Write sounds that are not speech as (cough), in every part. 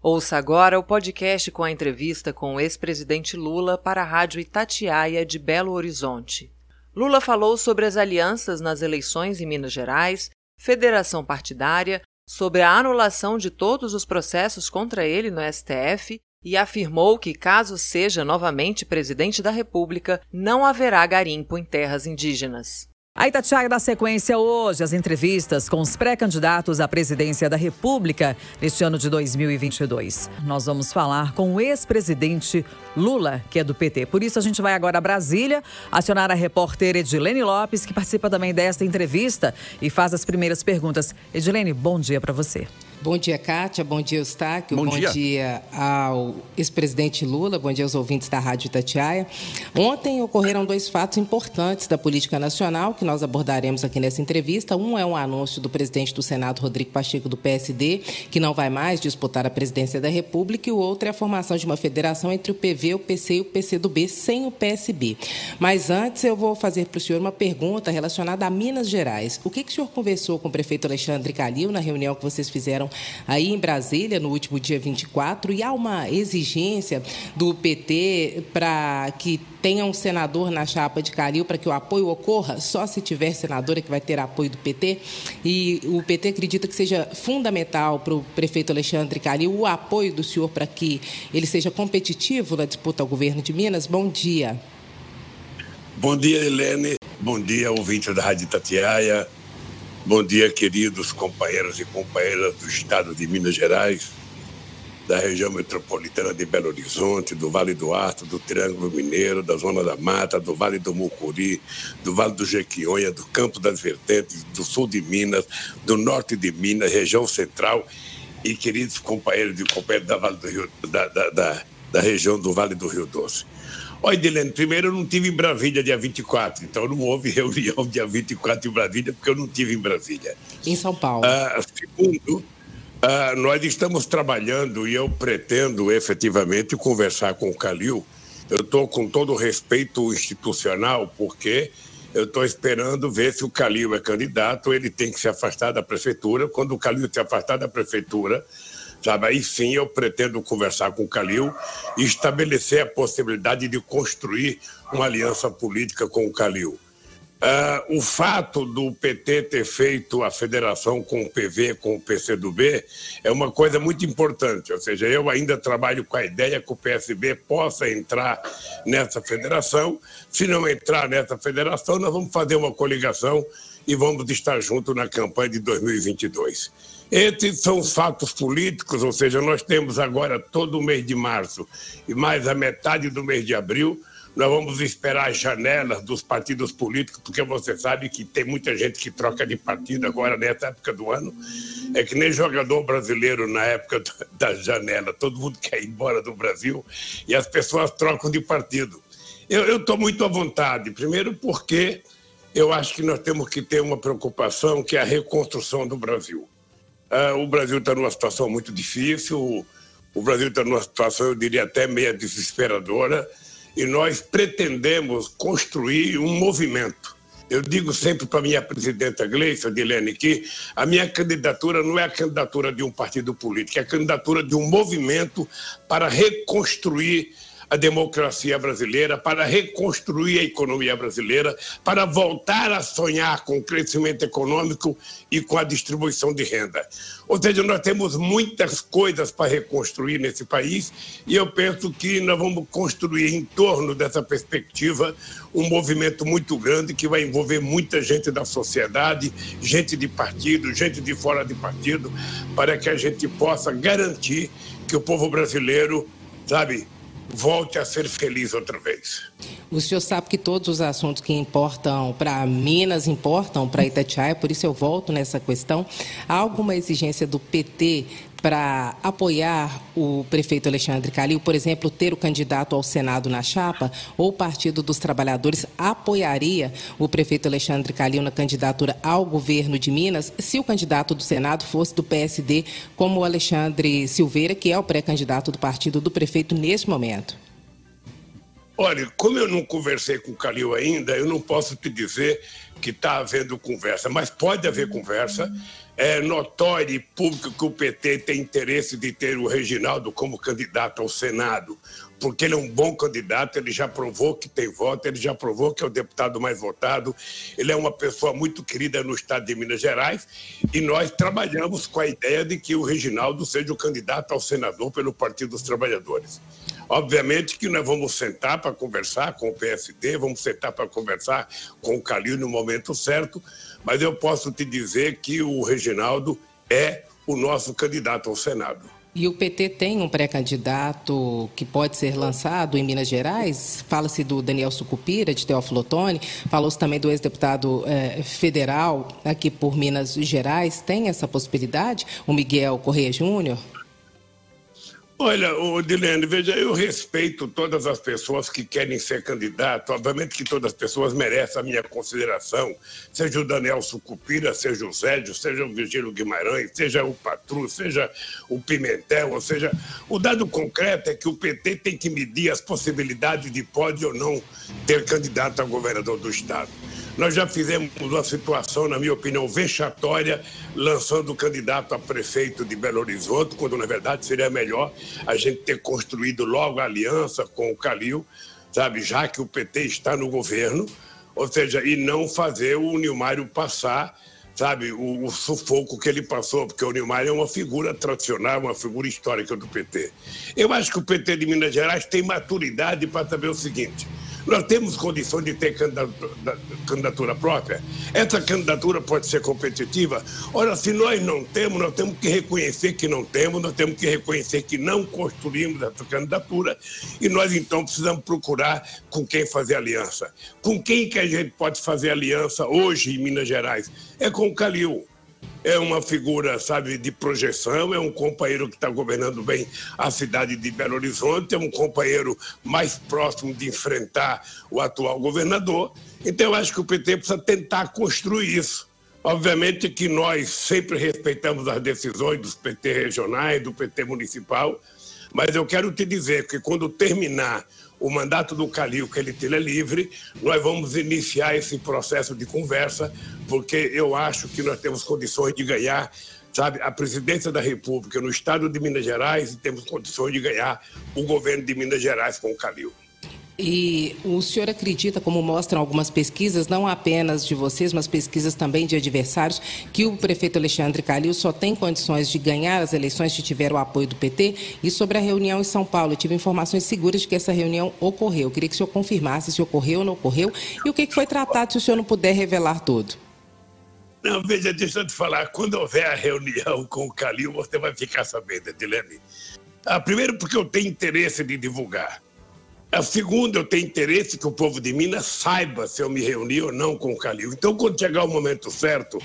Ouça agora o podcast com a entrevista com o ex-presidente Lula para a Rádio Itatiaia de Belo Horizonte. Lula falou sobre as alianças nas eleições em Minas Gerais, federação partidária, sobre a anulação de todos os processos contra ele no STF e afirmou que, caso seja novamente presidente da República, não haverá garimpo em terras indígenas. A Itatiaia dá sequência hoje às entrevistas com os pré-candidatos à presidência da República neste ano de 2022. Nós vamos falar com o ex-presidente Lula, que é do PT. Por isso, a gente vai agora a Brasília acionar a repórter Edilene Lopes, que participa também desta entrevista e faz as primeiras perguntas. Edilene, bom dia para você. Bom dia, Kátia. Bom dia, Eustáquio. Bom, bom dia. dia. ao ex-presidente Lula. Bom dia aos ouvintes da Rádio Itatiaia. Ontem ocorreram dois fatos importantes da política nacional que nós abordaremos aqui nessa entrevista. Um é um anúncio do presidente do Senado, Rodrigo Pacheco, do PSD, que não vai mais disputar a presidência da República, e o outro é a formação de uma federação entre o PV, o PC e o PCdoB, sem o PSB. Mas antes eu vou fazer para o senhor uma pergunta relacionada a Minas Gerais. O que, que o senhor conversou com o prefeito Alexandre Calil na reunião que vocês fizeram aí em Brasília no último dia 24 e há uma exigência do PT para que tenha um senador na chapa de Calil para que o apoio ocorra só se tiver senadora que vai ter apoio do PT e o PT acredita que seja fundamental para o prefeito Alexandre Calil o apoio do senhor para que ele seja competitivo na disputa ao governo de Minas. Bom dia. Bom dia, Helene. Bom dia, ouvinte da Rádio Tatiaia. Bom dia, queridos companheiros e companheiras do estado de Minas Gerais, da região metropolitana de Belo Horizonte, do Vale do Arto, do Triângulo Mineiro, da Zona da Mata, do Vale do Mucuri, do Vale do Jequionha, do Campo das Vertentes, do sul de Minas, do norte de Minas, região central e queridos companheiros e companheiras da, vale do Rio, da, da, da, da região do Vale do Rio Doce. Olha, Dilene, primeiro eu não tive em Brasília dia 24, então não houve (laughs) reunião dia 24 em Brasília, porque eu não tive em Brasília. Em São Paulo. Ah, segundo, ah, nós estamos trabalhando e eu pretendo efetivamente conversar com o Calil. Eu estou com todo o respeito institucional, porque eu estou esperando ver se o Calil é candidato, ele tem que se afastar da prefeitura. Quando o Calil se afastar da prefeitura, Sabe? Aí sim eu pretendo conversar com o Calil e estabelecer a possibilidade de construir uma aliança política com o Calil. Uh, o fato do PT ter feito a federação com o PV, com o PCdoB, é uma coisa muito importante. Ou seja, eu ainda trabalho com a ideia que o PSB possa entrar nessa federação. Se não entrar nessa federação, nós vamos fazer uma coligação e vamos estar juntos na campanha de 2022. Esses são os fatos políticos, ou seja, nós temos agora todo o mês de março e mais a metade do mês de abril. Nós vamos esperar as janelas dos partidos políticos, porque você sabe que tem muita gente que troca de partido agora nessa época do ano. É que nem jogador brasileiro na época da janela, todo mundo quer ir embora do Brasil e as pessoas trocam de partido. Eu estou muito à vontade, primeiro porque eu acho que nós temos que ter uma preocupação que é a reconstrução do Brasil. Uh, o Brasil está numa situação muito difícil, o Brasil está numa situação, eu diria, até meia desesperadora, e nós pretendemos construir um movimento. Eu digo sempre para minha presidenta Gleice, Dilene, que a minha candidatura não é a candidatura de um partido político, é a candidatura de um movimento para reconstruir a democracia brasileira, para reconstruir a economia brasileira, para voltar a sonhar com o crescimento econômico e com a distribuição de renda. Ou seja, nós temos muitas coisas para reconstruir nesse país e eu penso que nós vamos construir em torno dessa perspectiva um movimento muito grande que vai envolver muita gente da sociedade, gente de partido, gente de fora de partido, para que a gente possa garantir que o povo brasileiro, sabe, volte a ser feliz outra vez. O senhor sabe que todos os assuntos que importam para Minas importam para Itatiaia, por isso eu volto nessa questão. Há alguma exigência do PT para apoiar o prefeito Alexandre Calil, por exemplo, ter o candidato ao Senado na chapa, ou o Partido dos Trabalhadores apoiaria o prefeito Alexandre Calil na candidatura ao governo de Minas, se o candidato do Senado fosse do PSD, como o Alexandre Silveira, que é o pré-candidato do partido do prefeito neste momento? Olha, como eu não conversei com o Calil ainda, eu não posso te dizer que está havendo conversa, mas pode haver conversa é notório e público que o PT tem interesse de ter o Reginaldo como candidato ao Senado, porque ele é um bom candidato, ele já provou que tem voto, ele já provou que é o deputado mais votado, ele é uma pessoa muito querida no estado de Minas Gerais e nós trabalhamos com a ideia de que o Reginaldo seja o candidato ao senador pelo Partido dos Trabalhadores. Obviamente que nós vamos sentar para conversar com o PSD, vamos sentar para conversar com o Calil no momento certo, mas eu posso te dizer que o Reginaldo é o nosso candidato ao Senado. E o PT tem um pré-candidato que pode ser lançado em Minas Gerais? Fala-se do Daniel Sucupira, de Teófilo Otoni, falou-se também do ex-deputado eh, federal aqui por Minas Gerais. Tem essa possibilidade? O Miguel Correia Júnior? Olha, Dilene, veja, eu respeito todas as pessoas que querem ser candidato. Obviamente que todas as pessoas merecem a minha consideração, seja o Daniel Sucupira, seja o Zédio, seja o Virgílio Guimarães, seja o Patru, seja o Pimentel, ou seja, o dado concreto é que o PT tem que medir as possibilidades de pode ou não ter candidato a governador do Estado. Nós já fizemos uma situação, na minha opinião, vexatória, lançando o candidato a prefeito de Belo Horizonte, quando na verdade seria melhor a gente ter construído logo a aliança com o Calil, sabe, já que o PT está no governo, ou seja, e não fazer o Nilmário passar sabe, o, o, sufoco que ele passou, porque o Nilmar é uma figura tradicional, uma figura histórica do PT. Eu acho que o PT de Minas Gerais tem maturidade para saber o seguinte: nós temos condições de ter candidatura própria. Essa candidatura pode ser competitiva. Ora, se nós não temos, nós temos que reconhecer que não temos, nós temos que reconhecer que não construímos essa candidatura e nós então precisamos procurar com quem fazer aliança. Com quem que a gente pode fazer aliança hoje em Minas Gerais? É com o Calil é uma figura, sabe, de projeção, é um companheiro que está governando bem a cidade de Belo Horizonte, é um companheiro mais próximo de enfrentar o atual governador. Então, eu acho que o PT precisa tentar construir isso. Obviamente que nós sempre respeitamos as decisões dos PT regionais, do PT municipal, mas eu quero te dizer que quando terminar o mandato do Calil, que ele tira livre, nós vamos iniciar esse processo de conversa, porque eu acho que nós temos condições de ganhar sabe, a presidência da República no estado de Minas Gerais e temos condições de ganhar o governo de Minas Gerais com o Calil. E o senhor acredita, como mostram algumas pesquisas, não apenas de vocês, mas pesquisas também de adversários, que o prefeito Alexandre Calil só tem condições de ganhar as eleições se tiver o apoio do PT? E sobre a reunião em São Paulo, eu tive informações seguras de que essa reunião ocorreu. Eu queria que o senhor confirmasse se ocorreu ou não ocorreu e o que foi tratado, se o senhor não puder revelar tudo. Não, veja, deixa eu te falar, quando houver a reunião com o Calil, você vai ficar sabendo, Edilene. Ah, primeiro porque eu tenho interesse de divulgar. A segunda, eu tenho interesse que o povo de Minas saiba se eu me reuni ou não com o Calil. Então, quando chegar o momento certo,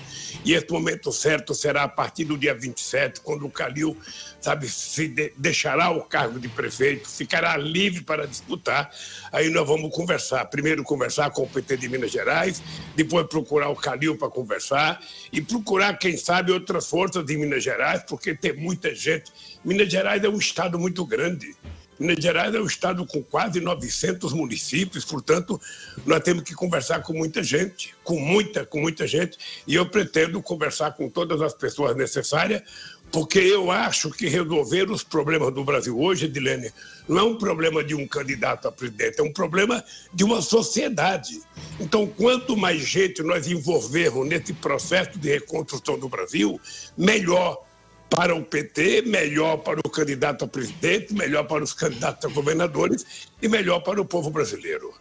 e esse momento certo será a partir do dia 27, quando o Calil, sabe, se de, deixará o cargo de prefeito, ficará livre para disputar, aí nós vamos conversar. Primeiro conversar com o PT de Minas Gerais, depois procurar o Calil para conversar e procurar, quem sabe, outras forças de Minas Gerais, porque tem muita gente. Minas Gerais é um estado muito grande. Minas Gerais é um estado com quase 900 municípios, portanto, nós temos que conversar com muita gente, com muita, com muita gente, e eu pretendo conversar com todas as pessoas necessárias, porque eu acho que resolver os problemas do Brasil hoje, Edilene, não é um problema de um candidato a presidente, é um problema de uma sociedade. Então, quanto mais gente nós envolvermos nesse processo de reconstrução do Brasil, melhor para o PT, melhor para o candidato a presidente, melhor para os candidatos a governadores e melhor para o povo brasileiro.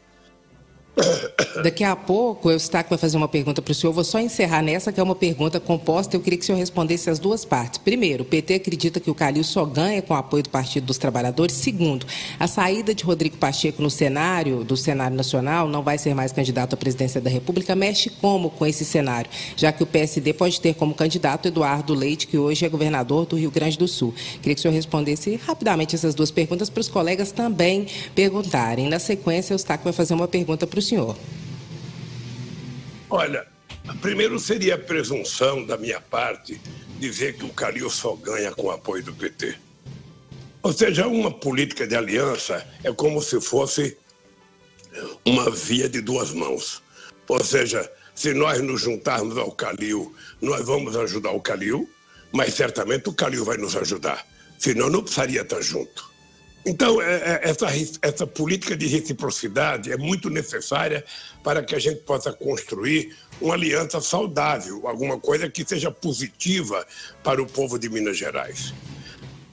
Daqui a pouco, o Eustáquio vai fazer uma pergunta para o senhor. Vou só encerrar nessa, que é uma pergunta composta. Eu queria que o senhor respondesse as duas partes. Primeiro, o PT acredita que o Calil só ganha com o apoio do Partido dos Trabalhadores. Segundo, a saída de Rodrigo Pacheco no cenário, do cenário nacional, não vai ser mais candidato à presidência da República. Mexe como com esse cenário? Já que o PSD pode ter como candidato Eduardo Leite, que hoje é governador do Rio Grande do Sul. Queria que o senhor respondesse rapidamente essas duas perguntas para os colegas também perguntarem. Na sequência, o Eustáquio vai fazer uma pergunta para o senhor? Olha, primeiro seria presunção da minha parte dizer que o Calil só ganha com o apoio do PT. Ou seja, uma política de aliança é como se fosse uma via de duas mãos. Ou seja, se nós nos juntarmos ao Calil, nós vamos ajudar o Calil, mas certamente o Calil vai nos ajudar. Senão não precisaria estar junto. Então, é, é, essa, essa política de reciprocidade é muito necessária para que a gente possa construir uma aliança saudável, alguma coisa que seja positiva para o povo de Minas Gerais.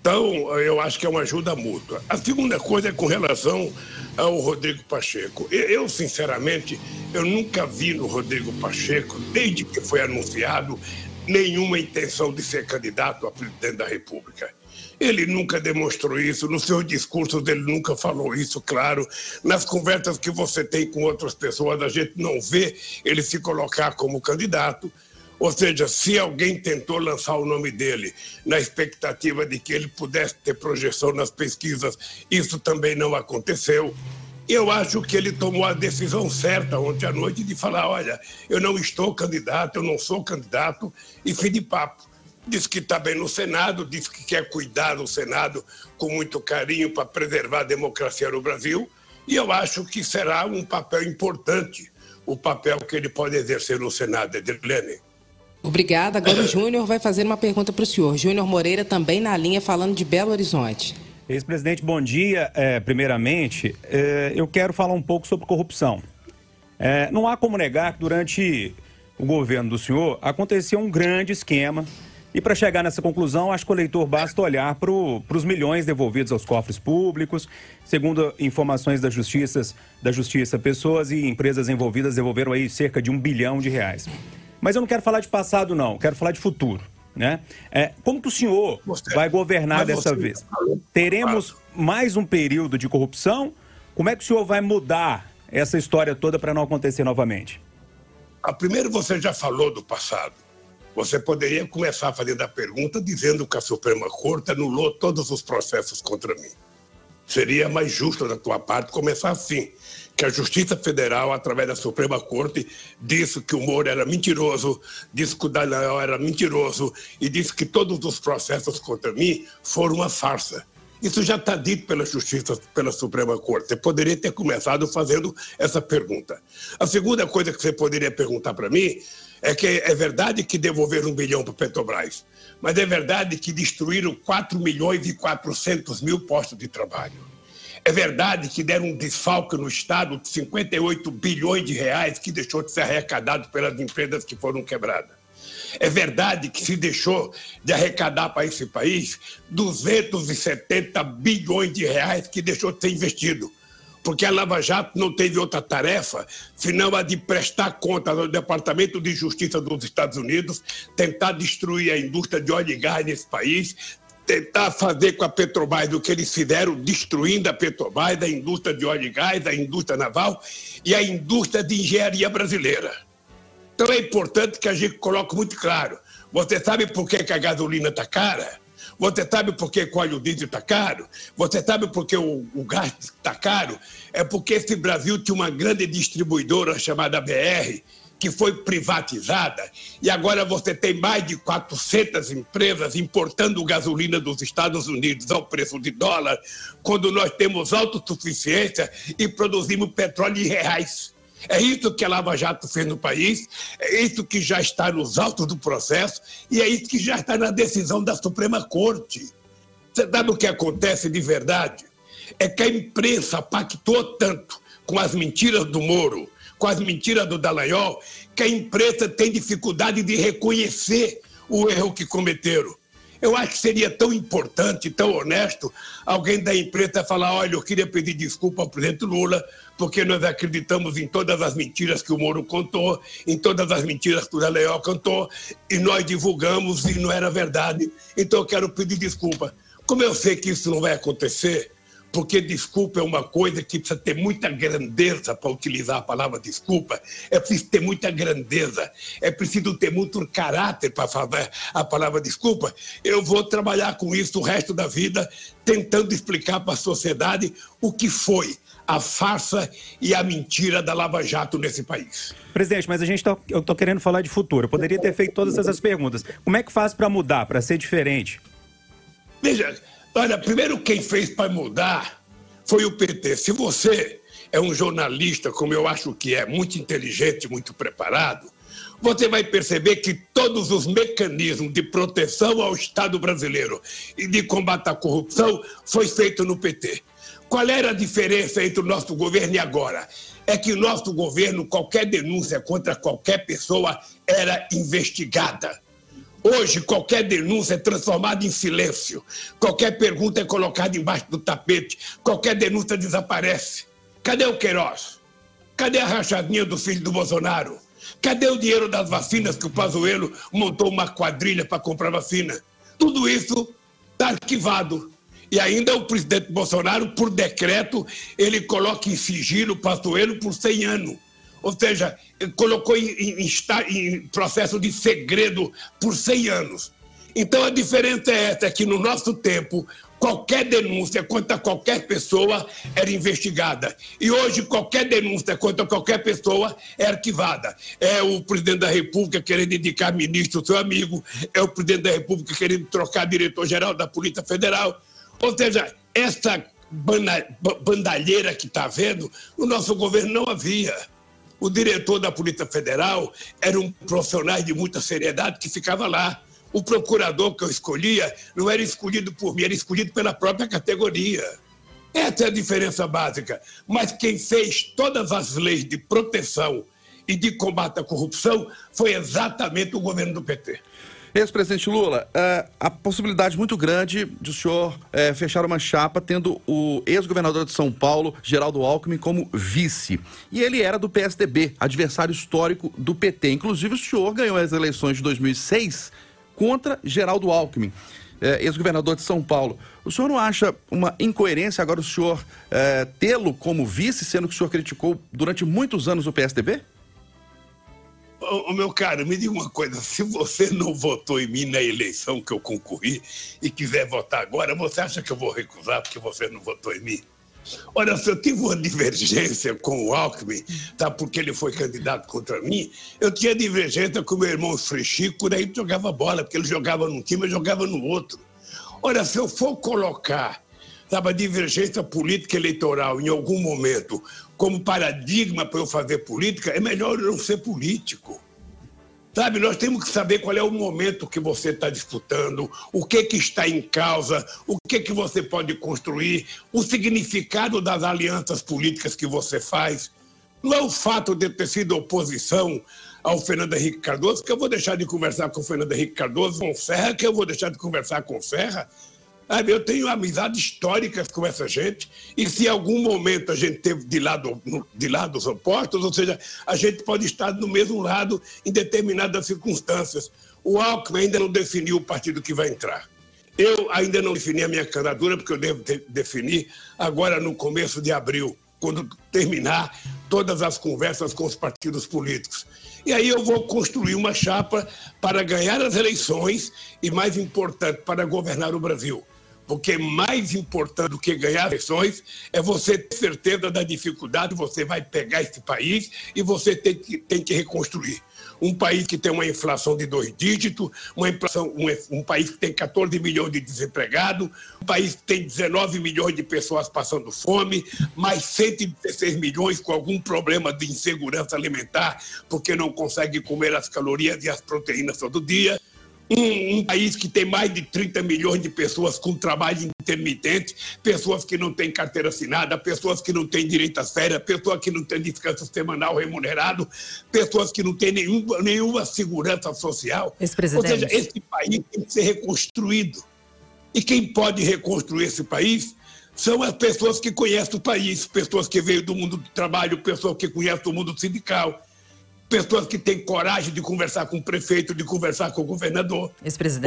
Então, eu acho que é uma ajuda mútua. A segunda coisa é com relação ao Rodrigo Pacheco. Eu, sinceramente, eu nunca vi no Rodrigo Pacheco, desde que foi anunciado, nenhuma intenção de ser candidato a presidente da República. Ele nunca demonstrou isso, nos seus discursos ele nunca falou isso, claro. Nas conversas que você tem com outras pessoas, a gente não vê ele se colocar como candidato. Ou seja, se alguém tentou lançar o nome dele na expectativa de que ele pudesse ter projeção nas pesquisas, isso também não aconteceu. Eu acho que ele tomou a decisão certa ontem à noite de falar: olha, eu não estou candidato, eu não sou candidato, e fim de papo diz que está bem no Senado, diz que quer cuidar do Senado com muito carinho para preservar a democracia no Brasil, e eu acho que será um papel importante o papel que ele pode exercer no Senado, Edilene. Obrigada. Agora o Júnior vai fazer uma pergunta para o senhor. Júnior Moreira também na linha falando de Belo Horizonte. Ex-presidente, bom dia. É, primeiramente, é, eu quero falar um pouco sobre corrupção. É, não há como negar que durante o governo do senhor aconteceu um grande esquema e para chegar nessa conclusão, acho que o leitor basta olhar para os milhões devolvidos aos cofres públicos. Segundo informações da Justiça, da Justiça, pessoas e empresas envolvidas devolveram aí cerca de um bilhão de reais. Mas eu não quero falar de passado, não. Quero falar de futuro. Né? É, como que o senhor vai governar dessa vez? Teremos mais um período de corrupção? Como é que o senhor vai mudar essa história toda para não acontecer novamente? Ah, primeiro, você já falou do passado. Você poderia começar fazendo a pergunta dizendo que a Suprema Corte anulou todos os processos contra mim. Seria mais justo da tua parte começar assim, que a Justiça Federal, através da Suprema Corte, disse que o Moro era mentiroso, disse que o Daniel era mentiroso e disse que todos os processos contra mim foram uma farsa. Isso já está dito pela Justiça, pela Suprema Corte. Você poderia ter começado fazendo essa pergunta. A segunda coisa que você poderia perguntar para mim é que é verdade que devolveram um bilhão para Petrobras, mas é verdade que destruíram 4 milhões e 400 mil postos de trabalho. É verdade que deram um desfalque no Estado de 58 bilhões de reais que deixou de ser arrecadado pelas empresas que foram quebradas. É verdade que se deixou de arrecadar para esse país 270 bilhões de reais que deixou de ser investido porque a Lava Jato não teve outra tarefa senão a de prestar conta ao Departamento de Justiça dos Estados Unidos, tentar destruir a indústria de óleo e gás nesse país, tentar fazer com a Petrobras o que eles fizeram, destruindo a Petrobras, a indústria de óleo e gás, a indústria naval e a indústria de engenharia brasileira. Então é importante que a gente coloque muito claro. Você sabe por que, que a gasolina está cara? Você sabe por que o óleo diesel está caro? Você sabe por que o, o gás está caro? É porque esse Brasil tinha uma grande distribuidora chamada BR, que foi privatizada, e agora você tem mais de 400 empresas importando gasolina dos Estados Unidos ao preço de dólar, quando nós temos autossuficiência e produzimos petróleo em reais. É isso que a Lava Jato fez no país, é isso que já está nos autos do processo e é isso que já está na decisão da Suprema Corte. Você sabe o que acontece de verdade? É que a imprensa pactou tanto com as mentiras do Moro, com as mentiras do Dallagnol, que a imprensa tem dificuldade de reconhecer o erro que cometeram. Eu acho que seria tão importante, tão honesto, alguém da imprensa falar: olha, eu queria pedir desculpa ao presidente Lula, porque nós acreditamos em todas as mentiras que o Moro contou, em todas as mentiras que o Leal contou, e nós divulgamos e não era verdade. Então eu quero pedir desculpa. Como eu sei que isso não vai acontecer, porque desculpa é uma coisa que precisa ter muita grandeza para utilizar a palavra desculpa. É preciso ter muita grandeza, é preciso ter muito caráter para falar a palavra desculpa. Eu vou trabalhar com isso o resto da vida, tentando explicar para a sociedade o que foi a farsa e a mentira da Lava Jato nesse país. Presidente, mas a gente tá, eu estou querendo falar de futuro. Eu poderia ter feito todas essas perguntas. Como é que faz para mudar, para ser diferente? Veja, Olha, primeiro quem fez para mudar foi o PT. Se você é um jornalista, como eu acho que é, muito inteligente, muito preparado, você vai perceber que todos os mecanismos de proteção ao Estado brasileiro e de combate à corrupção foi feito no PT. Qual era a diferença entre o nosso governo e agora? É que o nosso governo, qualquer denúncia contra qualquer pessoa era investigada. Hoje, qualquer denúncia é transformada em silêncio. Qualquer pergunta é colocada embaixo do tapete. Qualquer denúncia desaparece. Cadê o Queiroz? Cadê a rachadinha do filho do Bolsonaro? Cadê o dinheiro das vacinas que o Pazuello montou uma quadrilha para comprar vacina? Tudo isso está arquivado. E ainda o presidente Bolsonaro, por decreto, ele coloca em sigilo o Pazuello por 100 anos. Ou seja, colocou em, em, em, processo de segredo por 100 anos. Então a diferença é essa, é que no nosso tempo, qualquer denúncia contra qualquer pessoa era investigada. E hoje qualquer denúncia contra qualquer pessoa é arquivada. É o presidente da República querendo indicar ministro, seu amigo, é o presidente da República querendo trocar diretor-geral da Polícia Federal. Ou seja, essa bandalheira que está vendo, o nosso governo não havia. O diretor da Polícia Federal era um profissional de muita seriedade que ficava lá. O procurador que eu escolhia não era escolhido por mim, era escolhido pela própria categoria. Essa é a diferença básica. Mas quem fez todas as leis de proteção e de combate à corrupção foi exatamente o governo do PT. Ex-presidente Lula, é, a possibilidade muito grande de o senhor é, fechar uma chapa tendo o ex-governador de São Paulo, Geraldo Alckmin, como vice. E ele era do PSDB, adversário histórico do PT. Inclusive, o senhor ganhou as eleições de 2006 contra Geraldo Alckmin. É, ex-governador de São Paulo. O senhor não acha uma incoerência agora o senhor é, tê-lo como vice, sendo que o senhor criticou durante muitos anos o PSDB? Ô, meu caro, me diga uma coisa: se você não votou em mim na eleição que eu concorri e quiser votar agora, você acha que eu vou recusar porque você não votou em mim? Olha, se eu tive uma divergência com o Alckmin, tá, porque ele foi candidato contra mim, eu tinha divergência com meu irmão Frechico, daí jogava bola, porque ele jogava num time e jogava no outro. Olha, se eu for colocar sabe, a divergência política eleitoral em algum momento como paradigma para eu fazer política, é melhor eu não ser político. Sabe, nós temos que saber qual é o momento que você está disputando, o que, que está em causa, o que, que você pode construir, o significado das alianças políticas que você faz. Não é o fato de ter sido oposição ao Fernando Henrique Cardoso que eu vou deixar de conversar com o Fernando Henrique Cardoso, com Serra, que eu vou deixar de conversar com Serra. Eu tenho amizades históricas com essa gente, e se em algum momento a gente teve de, lado, de lados opostos, ou seja, a gente pode estar no mesmo lado em determinadas circunstâncias. O Alckmin ainda não definiu o partido que vai entrar. Eu ainda não defini a minha candidatura, porque eu devo definir agora no começo de abril, quando terminar todas as conversas com os partidos políticos. E aí eu vou construir uma chapa para ganhar as eleições e, mais importante, para governar o Brasil. Porque mais importante do que ganhar eleições é você ter certeza da dificuldade, você vai pegar esse país e você tem que, tem que reconstruir. Um país que tem uma inflação de dois dígitos, uma inflação, um, um país que tem 14 milhões de desempregados, um país que tem 19 milhões de pessoas passando fome, mais 116 milhões com algum problema de insegurança alimentar, porque não consegue comer as calorias e as proteínas todo dia um, um, país que tem mais de 30 milhões de pessoas com trabalho intermitente, pessoas que não têm carteira assinada, pessoas que não têm direito a férias, pessoas que não têm descanso semanal remunerado, pessoas que não têm nenhum, nenhuma segurança social. Ou seja, esse país tem que ser reconstruído. E quem pode reconstruir esse país são as pessoas que conhecem o país, pessoas que veio do mundo do trabalho, pessoas que conhecem o mundo sindical, pessoas que têm coragem de conversar com o prefeito, de conversar com o governador.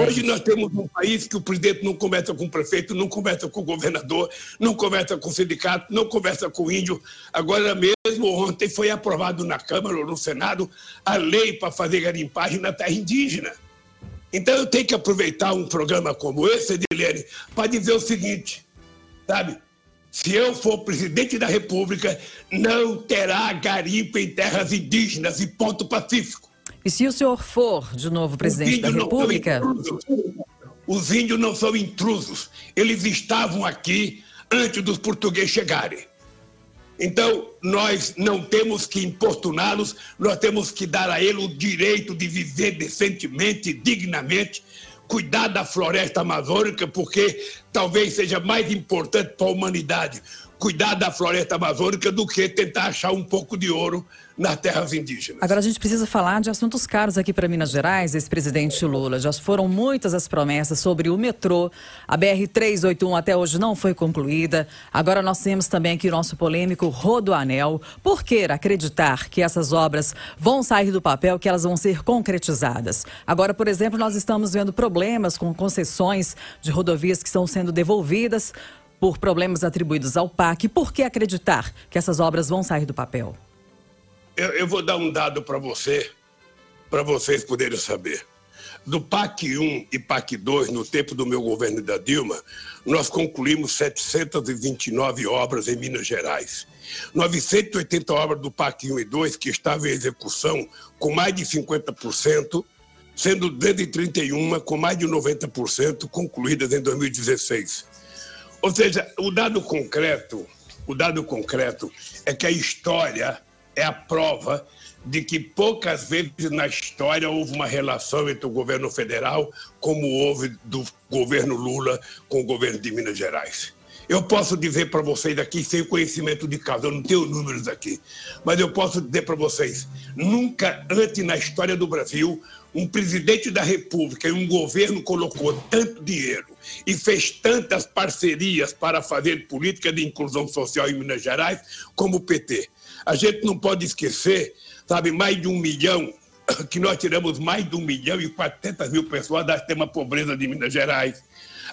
Hoje nós temos um país que o presidente não conversa com o prefeito, não conversa com o governador, não conversa com o sindicato, não conversa com o índio. Agora mesmo, ontem foi aprovado na Câmara ou no Senado a lei para fazer garimpagem na terra indígena. Então eu tenho que aproveitar um programa como esse, Edilene, para dizer o seguinte, sabe? Se eu for presidente da República, não terá garimpo em terras indígenas e ponto pacífico. E se o senhor for de novo presidente da República? Os índios não são intrusos. Eles estavam aqui antes dos portugueses chegarem. Então, nós não temos que importuná-los, nós temos que dar a ele o direito de viver decentemente, dignamente, cuidar da floresta amazônica, porque talvez seja mais importante para a humanidade cuidar da floresta amazônica do que tentar achar um pouco de ouro nas terras indígenas. Agora a gente precisa falar de assuntos caros aqui para Minas Gerais, ex-presidente Lula. Já foram muitas as promessas sobre o metrô. A BR-381 até hoje não foi concluída. Agora nós temos também aqui o nosso polêmico Rodoanel. Por que acreditar que essas obras vão sair do papel, que elas vão ser concretizadas? Agora, por exemplo, nós estamos vendo problemas com concessões de rodovias que estão sendo devolvidas por problemas atribuídos ao PAC. Por que acreditar que essas obras vão sair do papel? Eu, eu vou dar um dado para você, para vocês poderem saber. Do PAC 1 e PAC 2, no tempo do meu governo da Dilma, nós concluímos 729 obras em Minas Gerais. 980 obras do PAC 1 e 2 que estavam em execução com mais de 50%, sendo 231 com mais de 90% concluídas em 2016. Ou seja, o dado concreto, o dado concreto é que a história é a prova de que poucas vezes na história houve uma relação entre o governo federal como houve do governo Lula com o governo de Minas Gerais. Eu posso dizer para vocês aqui, sem conhecimento de causa, eu não tenho números aqui, mas eu posso dizer para vocês: nunca antes na história do Brasil um presidente da República e um governo colocou tanto dinheiro e fez tantas parcerias para fazer política de inclusão social em Minas Gerais como o PT. A gente não pode esquecer, sabe, mais de um milhão, (coughs) que nós tiramos mais de um milhão e 400 mil pessoas da extrema pobreza de Minas Gerais.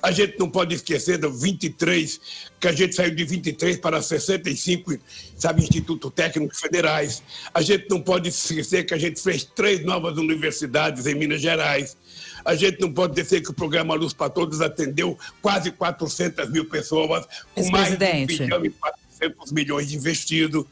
A gente não pode esquecer do 23, que a gente saiu de 23 para 65, sabe, institutos técnicos federais. A gente não pode esquecer que a gente fez três novas universidades em Minas Gerais. A gente não pode dizer que o programa Luz para Todos atendeu quase 400 mil pessoas, com mais de 1 bilhão e 400 milhões investidos.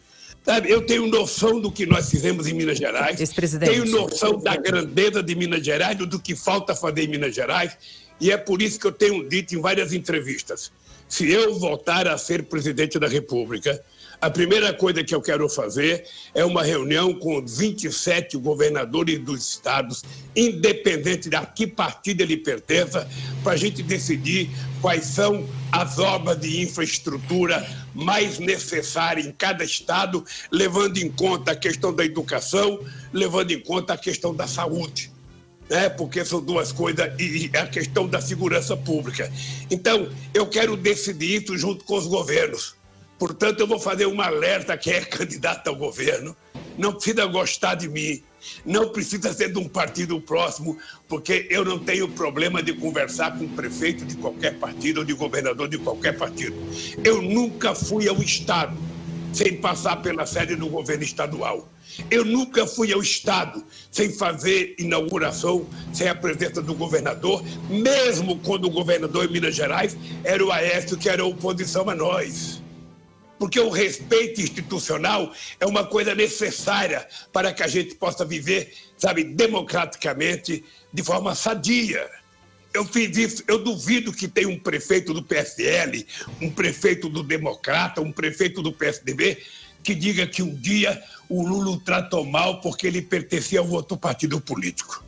Sabe, eu tenho noção do que nós fizemos em Minas Gerais. Tenho noção da grandeza de Minas Gerais, do que falta fazer em Minas Gerais. E é por isso que eu tenho dito em várias entrevistas: se eu voltar a ser presidente da República, a primeira coisa que eu quero fazer é uma reunião com 27 governadores dos estados, independente de que partido ele pertença, para a gente decidir quais são as obras de infraestrutura mais necessárias em cada estado, levando em conta a questão da educação, levando em conta a questão da saúde né? porque são duas coisas, e a questão da segurança pública. Então, eu quero decidir isso junto com os governos. Portanto, eu vou fazer um alerta a quem é candidato ao governo. Não precisa gostar de mim, não precisa ser de um partido próximo, porque eu não tenho problema de conversar com o prefeito de qualquer partido ou de governador de qualquer partido. Eu nunca fui ao Estado sem passar pela sede do governo estadual. Eu nunca fui ao Estado sem fazer inauguração, sem a presença do governador, mesmo quando o governador em Minas Gerais era o Aécio, que era oposição a nós. Porque o respeito institucional é uma coisa necessária para que a gente possa viver, sabe, democraticamente, de forma sadia. Eu fiz isso, eu duvido que tenha um prefeito do PSL, um prefeito do Democrata, um prefeito do PSDB que diga que um dia o Lula tratou mal porque ele pertencia a um outro partido político.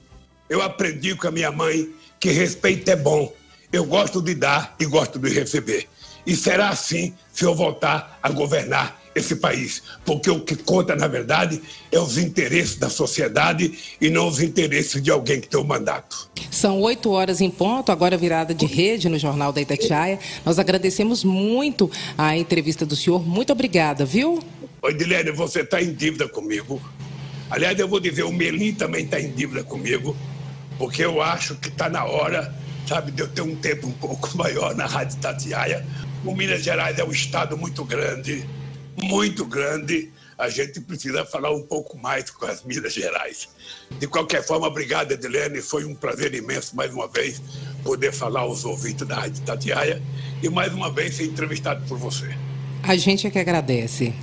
Eu aprendi com a minha mãe que respeito é bom. Eu gosto de dar e gosto de receber. E será assim se eu voltar a governar esse país, porque o que conta, na verdade, é os interesses da sociedade e não os interesses de alguém que tem o mandato. São oito horas em ponto, agora virada de rede no Jornal da Itatiaia. Nós agradecemos muito a entrevista do senhor. Muito obrigada, viu? Oi, Dilene, você está em dívida comigo. Aliás, eu vou dizer, o Melim também está em dívida comigo, porque eu acho que está na hora, sabe, de eu ter um tempo um pouco (laughs) maior na Rádio Itatiaia. O Minas Gerais é um estado muito grande, muito grande, a gente precisa falar um pouco mais com as Minas Gerais. De qualquer forma, obrigado, Edilene. Foi um prazer imenso, mais uma vez, poder falar aos ouvintes da Rádio Tatiaia e, mais uma vez, ser entrevistado por você. A gente é que agradece.